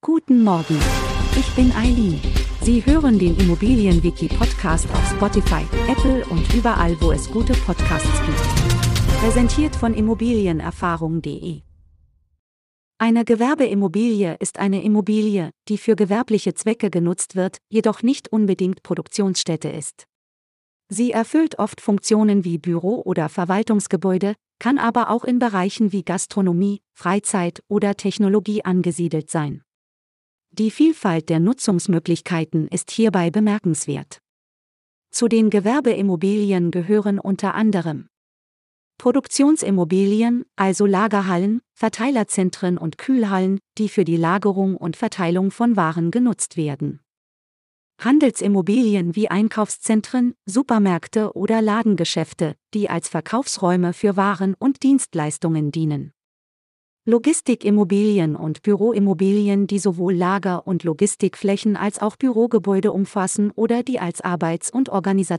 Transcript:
Guten Morgen. Ich bin Eileen. Sie hören den Immobilienwiki-Podcast auf Spotify, Apple und überall, wo es gute Podcasts gibt. Präsentiert von Immobilienerfahrung.de. Eine Gewerbeimmobilie ist eine Immobilie, die für gewerbliche Zwecke genutzt wird, jedoch nicht unbedingt Produktionsstätte ist. Sie erfüllt oft Funktionen wie Büro- oder Verwaltungsgebäude, kann aber auch in Bereichen wie Gastronomie, Freizeit oder Technologie angesiedelt sein. Die Vielfalt der Nutzungsmöglichkeiten ist hierbei bemerkenswert. Zu den Gewerbeimmobilien gehören unter anderem Produktionsimmobilien, also Lagerhallen, Verteilerzentren und Kühlhallen, die für die Lagerung und Verteilung von Waren genutzt werden. Handelsimmobilien wie Einkaufszentren, Supermärkte oder Ladengeschäfte, die als Verkaufsräume für Waren und Dienstleistungen dienen. Logistikimmobilien und Büroimmobilien, die sowohl Lager- und Logistikflächen als auch Bürogebäude umfassen oder die als Arbeits- und Organisations